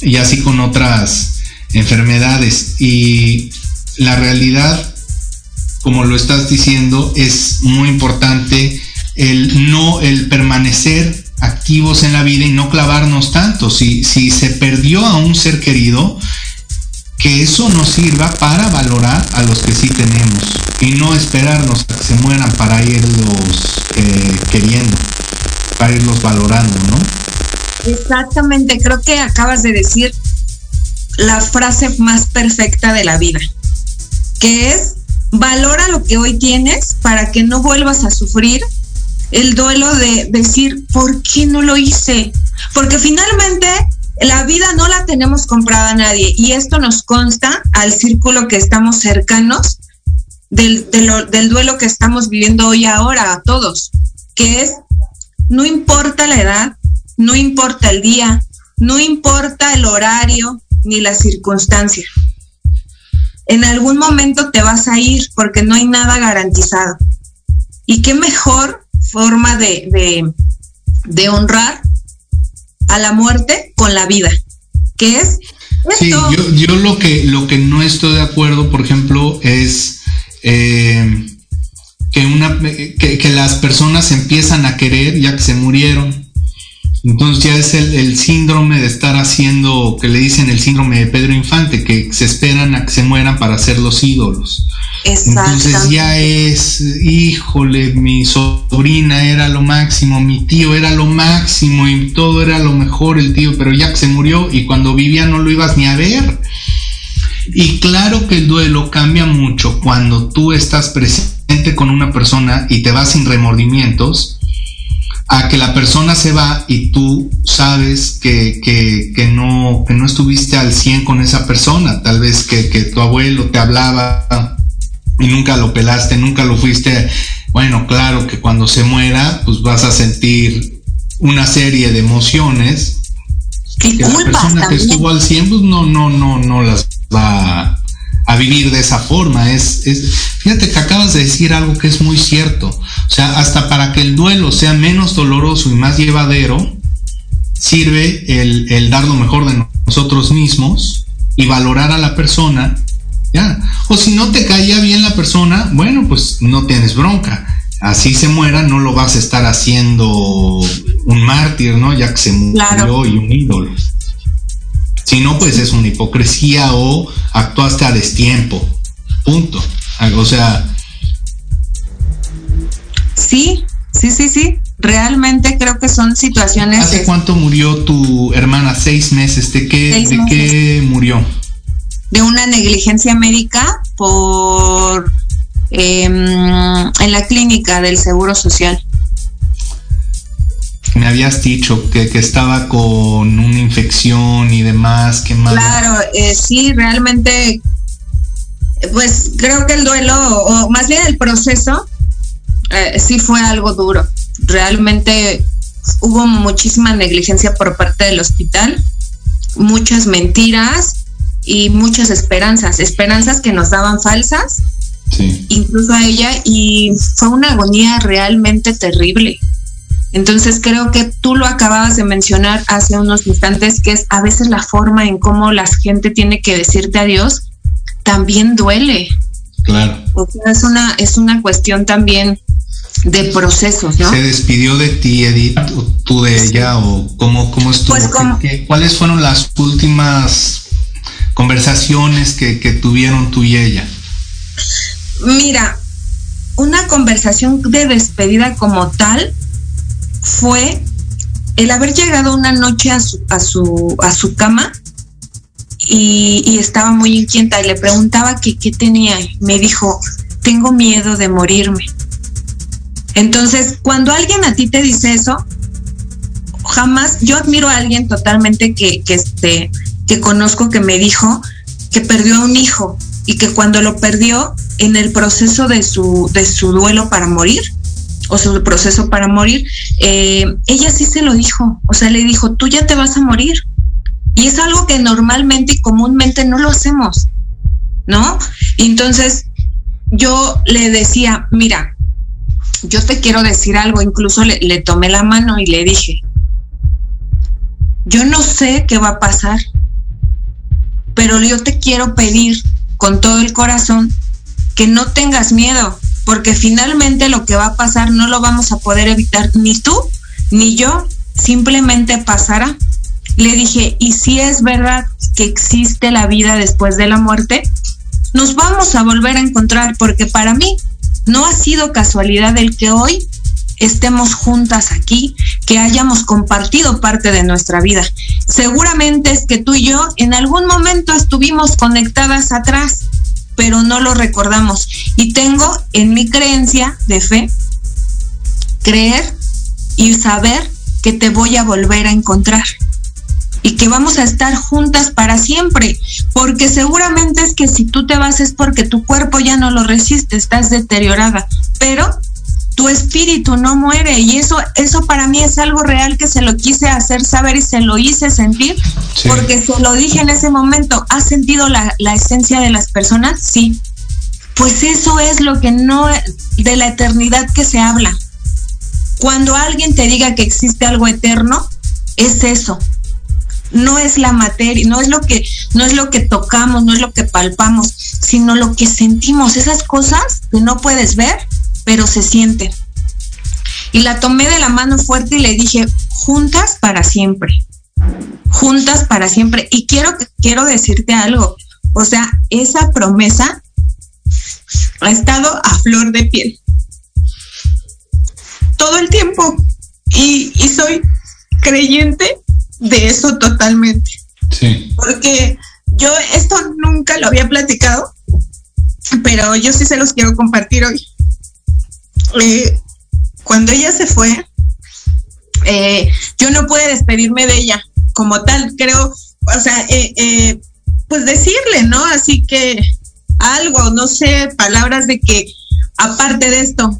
Speaker 3: y así con otras enfermedades y la realidad, como lo estás diciendo, es muy importante el no, el permanecer activos en la vida y no clavarnos tanto. Si, si se perdió a un ser querido, que eso nos sirva para valorar a los que sí tenemos y no esperarnos a que se mueran para irlos eh, queriendo, para irlos valorando, ¿no?
Speaker 2: Exactamente, creo que acabas de decir la frase más perfecta de la vida que es valora lo que hoy tienes para que no vuelvas a sufrir el duelo de decir, ¿por qué no lo hice? Porque finalmente la vida no la tenemos comprada a nadie y esto nos consta al círculo que estamos cercanos del, del duelo que estamos viviendo hoy ahora a todos, que es, no importa la edad, no importa el día, no importa el horario ni la circunstancia. En algún momento te vas a ir porque no hay nada garantizado. Y qué mejor forma de, de, honrar a la muerte con la vida, que es...
Speaker 3: Sí, yo, yo, lo que lo que no estoy de acuerdo, por ejemplo, es eh, que una que, que las personas empiezan a querer ya que se murieron entonces ya es el, síndrome de estar haciendo, que le dicen el síndrome de Pedro Infante, que se esperan a que se mueran para ser los ídolos. Entonces ya es, híjole, mi sobrina era lo máximo, mi tío era lo máximo y todo era lo mejor el tío, pero ya que se murió y cuando vivía no lo ibas ni a ver. Y claro que el duelo cambia mucho cuando tú estás presente con una persona y te vas sin remordimientos a que la persona se va y tú sabes que, que, no, que no estuviste al 100 con esa persona, tal vez que, tu abuelo te hablaba y nunca lo pelaste, nunca lo fuiste, bueno, claro que cuando se muera, pues vas a sentir una serie de emociones que la persona que estuvo al 100 pues no, no, no, no las va a vivir de esa forma. Es, es, fíjate que acabas de decir algo que es muy cierto. O sea, hasta para que el duelo sea menos doloroso y más llevadero, sirve el, el dar lo mejor de nosotros mismos y valorar a la persona. Ya. O si no te caía bien la persona, bueno, pues no tienes bronca. Así se muera, no lo vas a estar haciendo un mártir, ¿no? Ya que se murió y un ídolo. Si no, pues es una hipocresía o actuaste a destiempo. Punto. O sea.
Speaker 2: Sí, sí, sí, sí. Realmente creo que son situaciones.
Speaker 3: ¿Hace cuánto murió tu hermana? Seis meses. ¿De qué, ¿de qué murió?
Speaker 2: De una negligencia médica por em, en la clínica del Seguro Social.
Speaker 3: Me habías dicho que, estaba con una infección y demás, ¿qué más?
Speaker 2: Claro, eh, sí, realmente, pues creo que el duelo, o más bien el proceso, eh, sí fue algo duro. Realmente hubo muchísima negligencia por parte del hospital, muchas mentiras y muchas esperanzas, esperanzas que nos daban falsas, incluso a ella, y fue una agonía realmente terrible. Entonces creo que tú lo acababas de mencionar hace unos instantes, que es a veces la forma en cómo la gente tiene que decirte adiós, también duele.
Speaker 3: Claro.
Speaker 2: es una, es una cuestión también de procesos, ¿no?
Speaker 3: ¿Se despidió de ti, Edith, o tú de ella, o cómo, cómo estuvo? Pues ¿Cuáles fueron las últimas conversaciones que, tuvieron tú y ella?
Speaker 2: Mira, una conversación de despedida como tal fue el haber llegado una noche a su, a su, a su cama y, estaba muy inquieta y le preguntaba qué tenía. Me dijo, tengo miedo de morirme. Entonces, cuando alguien a ti te dice eso, jamás, yo admiro a alguien totalmente que, que, este, que conozco que me dijo que perdió a un hijo y que cuando lo perdió en el proceso de su, de su duelo para morir, o su proceso para morir, eh, ella sí se lo dijo, o sea, le dijo, tú ya te vas a morir. Y es algo que normalmente y comúnmente no lo hacemos, ¿no? entonces yo le decía, mira, yo te quiero decir algo, incluso le, tomé la mano y le dije, yo no sé qué va a pasar, pero yo te quiero pedir con todo el corazón que no tengas miedo, porque finalmente lo que va a pasar no lo vamos a poder evitar ni tú ni yo, simplemente pasará. Le dije, y si es verdad que existe la vida después de la muerte, nos vamos a volver a encontrar, porque para mí no ha sido casualidad el que hoy estemos juntas aquí, que hayamos compartido parte de nuestra vida. Seguramente es que tú y yo en algún momento estuvimos conectadas atrás, pero no lo recordamos. Y tengo en mi creencia de fe, creer y saber que te voy a volver a encontrar y que vamos a estar juntas para siempre, porque seguramente es que si tú te vas es porque tu cuerpo ya no lo resiste, estás deteriorada, pero tu espíritu no muere y eso eso para mí es algo real que se lo quise hacer saber y se lo hice sentir porque se lo dije en ese momento, ¿has sentido la, la esencia de las personas? Sí. Pues eso es lo que no de la eternidad que se habla. Cuando alguien te diga que existe algo eterno, es eso, no es la materia, no es lo que, no es lo que tocamos, no es lo que palpamos, sino lo que sentimos, esas cosas que no puedes ver, pero se sienten. Y la tomé de la mano fuerte y le dije, juntas para siempre, juntas para siempre. Y quiero, quiero decirte algo, o sea, esa promesa ha estado a flor de piel. Todo el tiempo. Y, y soy creyente de eso totalmente.
Speaker 3: Sí.
Speaker 2: Porque yo esto nunca lo había platicado, pero yo sí se los quiero compartir hoy. Eh, cuando ella se fue, eh, yo no pude despedirme de ella como tal, creo, o sea, eh, pues decirle, ¿no? Así que algo, no sé, palabras de que aparte de esto,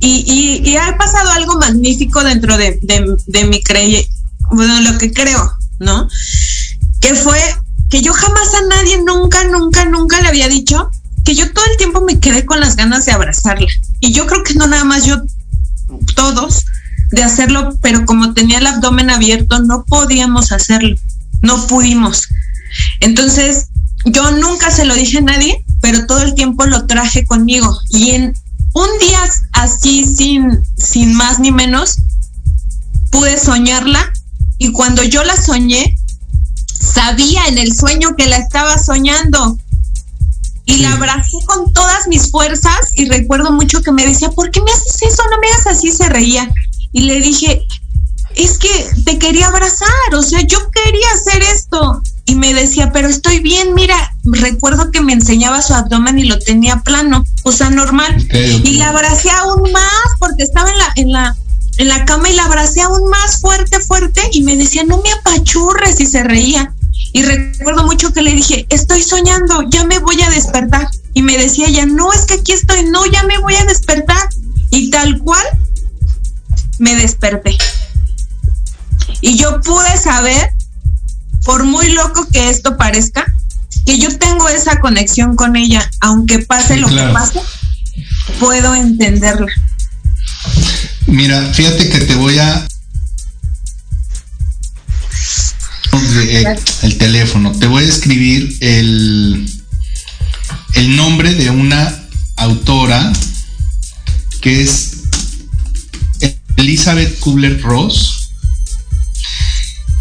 Speaker 2: y, y, ha pasado algo magnífico dentro de, de, mi, cre bueno, lo que creo, ¿no? Que fue que yo jamás a nadie, nunca, nunca, nunca le había dicho que yo todo el tiempo me quedé con las ganas de abrazarla. Y yo creo que no nada más yo, todos, de hacerlo, pero como tenía el abdomen abierto, no podíamos hacerlo, no pudimos. Entonces, yo nunca se lo dije a nadie, pero todo el tiempo lo traje conmigo. Y en un día así, sin, sin más ni menos, pude soñarla y cuando yo la soñé, sabía en el sueño que la estaba soñando. Y la abracé con todas mis fuerzas y recuerdo mucho que me decía, ¿por qué me haces eso? No me hagas así, se reía. Y le dije, es que te quería abrazar, o sea, yo quería hacer esto. Y me decía, pero estoy bien, mira, recuerdo que me enseñaba su abdomen y lo tenía plano, o sea, normal. Y la abracé aún más porque estaba en la, en la, en la cama y la abracé aún más fuerte, fuerte y me decía, no me apachurres y se reía. Y recuerdo mucho que le dije, estoy soñando, ya me voy a despertar. Y me decía ella, no, es que aquí estoy, no, ya me voy a despertar. Y tal cual, me desperté. Y yo pude saber, por muy loco que esto parezca, que yo tengo esa conexión con ella, aunque pase lo que pase, puedo entenderla.
Speaker 3: Mira, fíjate que te voy a el teléfono. Te voy a escribir el, el nombre de una autora que es Elizabeth Kubler-Ross.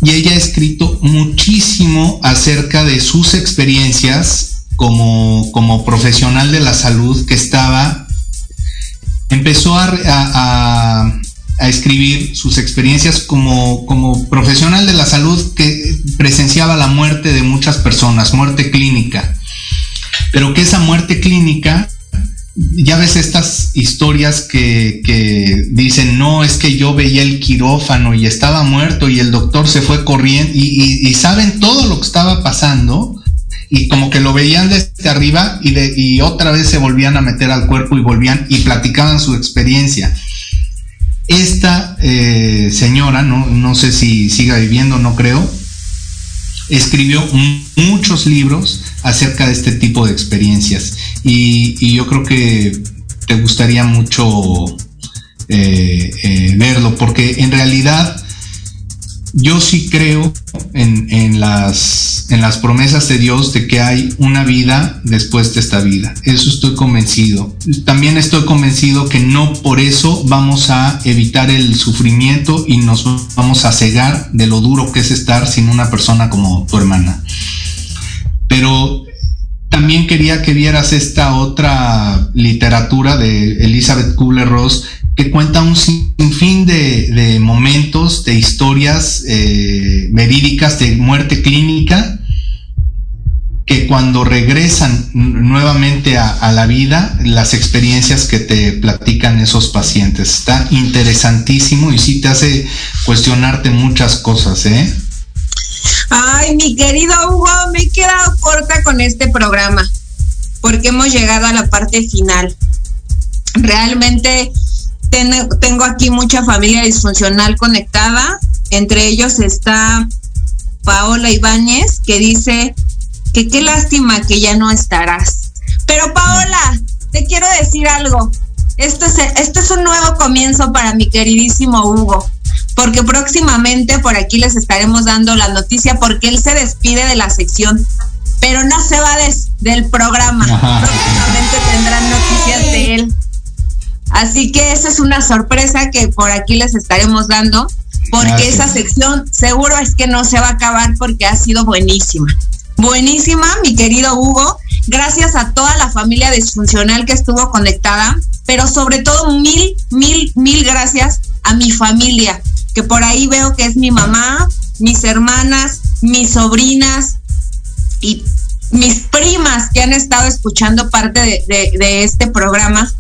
Speaker 3: Y ella ha escrito muchísimo acerca de sus experiencias como, como profesional de la salud que estaba, empezó a, a escribir sus experiencias como, como profesional de la salud que presenciaba la muerte de muchas personas, muerte clínica. Pero que esa muerte clínica, ya ves estas historias que, que, dicen, no, es que yo veía el quirófano y estaba muerto y el doctor se fue corriendo y, saben todo lo que estaba pasando y como que lo veían desde arriba y, de, y otra vez se volvían a meter al cuerpo y volvían y platicaban su experiencia. Esta eh, señora, no, no sé si siga viviendo, no creo, escribió muchos libros acerca de este tipo de experiencias. Y, yo creo que te gustaría mucho eh, eh, verlo porque en realidad yo sí creo en, las, las promesas de Dios de que hay una vida después de esta vida. Eso estoy convencido. También estoy convencido que no por eso vamos a evitar el sufrimiento y nos vamos a cegar de lo duro que es estar sin una persona como tu hermana. Pero también quería que vieras esta otra literatura de Elizabeth Kubler-Ross que cuenta un sinfín de, momentos, de historias eh, verídicas de muerte clínica, que cuando regresan nuevamente a, la vida, las experiencias que te platican esos pacientes. Está interesantísimo y sí te hace cuestionarte muchas cosas, ¿eh?
Speaker 2: Ay, mi querido Hugo, me he quedado corta con este programa, porque hemos llegado a la parte final. Realmente tengo aquí mucha familia disfuncional conectada. Entre ellos está Paola Ibáñez, que dice que qué lástima que ya no estarás. Pero Paola, te quiero decir algo. Esto es, un nuevo comienzo para mi queridísimo Hugo, porque próximamente por aquí les estaremos dando la noticia porque él se despide de la sección, pero no se va del programa. Próximamente él. Así que esa es una sorpresa que por aquí les estaremos dando, porque esa sección seguro es que no se va a acabar porque ha sido buenísima. Buenísima, mi querido Hugo. Gracias a toda la familia disfuncional que estuvo conectada, pero sobre todo mil, mil, mil gracias a mi familia, que por ahí veo que es mi mamá, mis hermanas, mis sobrinas y mis primas que han estado escuchando parte de, de este programa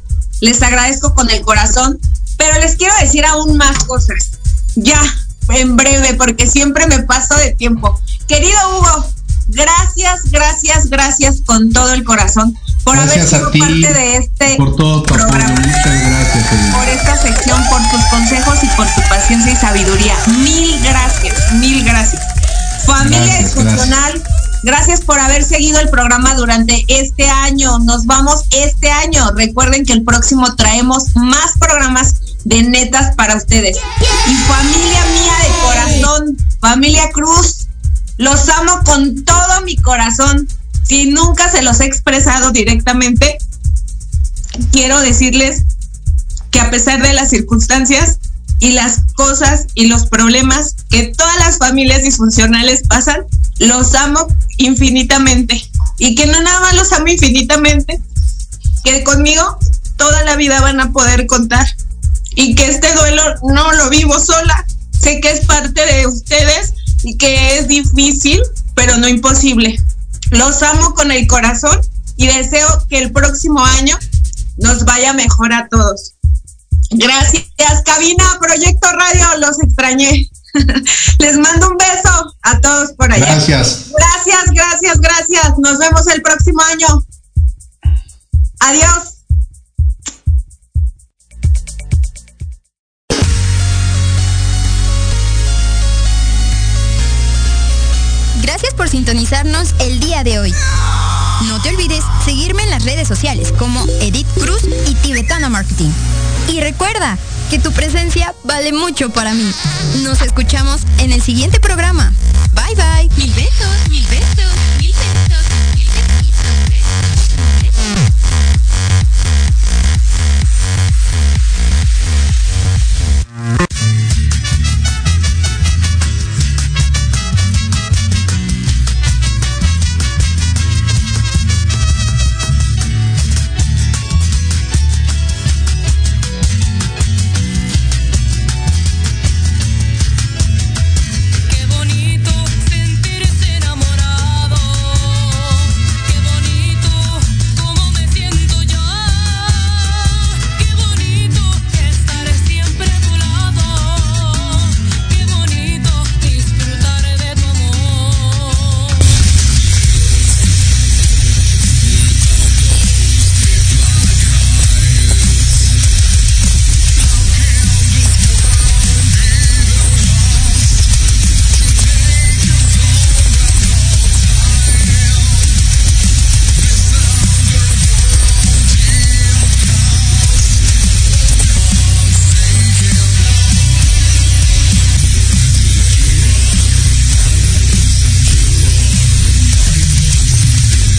Speaker 2: les agradezco con el corazón, pero les quiero decir aún más cosas. Ya, en breve, porque siempre me paso de tiempo. Querido Hugo, gracias, gracias, gracias con todo el corazón por haber sido parte de este
Speaker 3: por todo programa. Muchas gracias.
Speaker 2: Por esta sección, por tus consejos y por tu paciencia y sabiduría. Mil gracias, mil gracias. Familia disfuncional. Gracias por haber seguido el programa durante este año. Nos vamos este año. Recuerden que el próximo traemos más programas de netas para ustedes. Y familia mía de corazón, familia Cruz, los amo con todo mi corazón. Si nunca se los he expresado directamente, quiero decirles que a pesar de las circunstancias y las cosas y los problemas que todas las familias disfuncionales pasan, los amo infinitamente. Y que no nada más los amo infinitamente, que conmigo toda la vida van a poder contar. Y que este duelo no lo vivo sola. Sé que es parte de ustedes y que es difícil, pero no imposible. Los amo con el corazón y deseo que el próximo año nos vaya mejor a todos. Gracias, cabina, Proyecto Radio, los extrañé. Les mando un beso a todos por allá.
Speaker 3: Gracias.
Speaker 2: Gracias, gracias, gracias. Nos vemos el próximo año. Adiós.
Speaker 1: Gracias por sintonizarnos el día de hoy. No te olvides seguirme en las redes sociales como Edith Cruz y Tibetana Marketing. Y recuerda que tu presencia vale mucho para mí. Nos escuchamos en el siguiente programa. Bye bye. Mil besos, mil besos, mil besos. Mil besos, mil besos.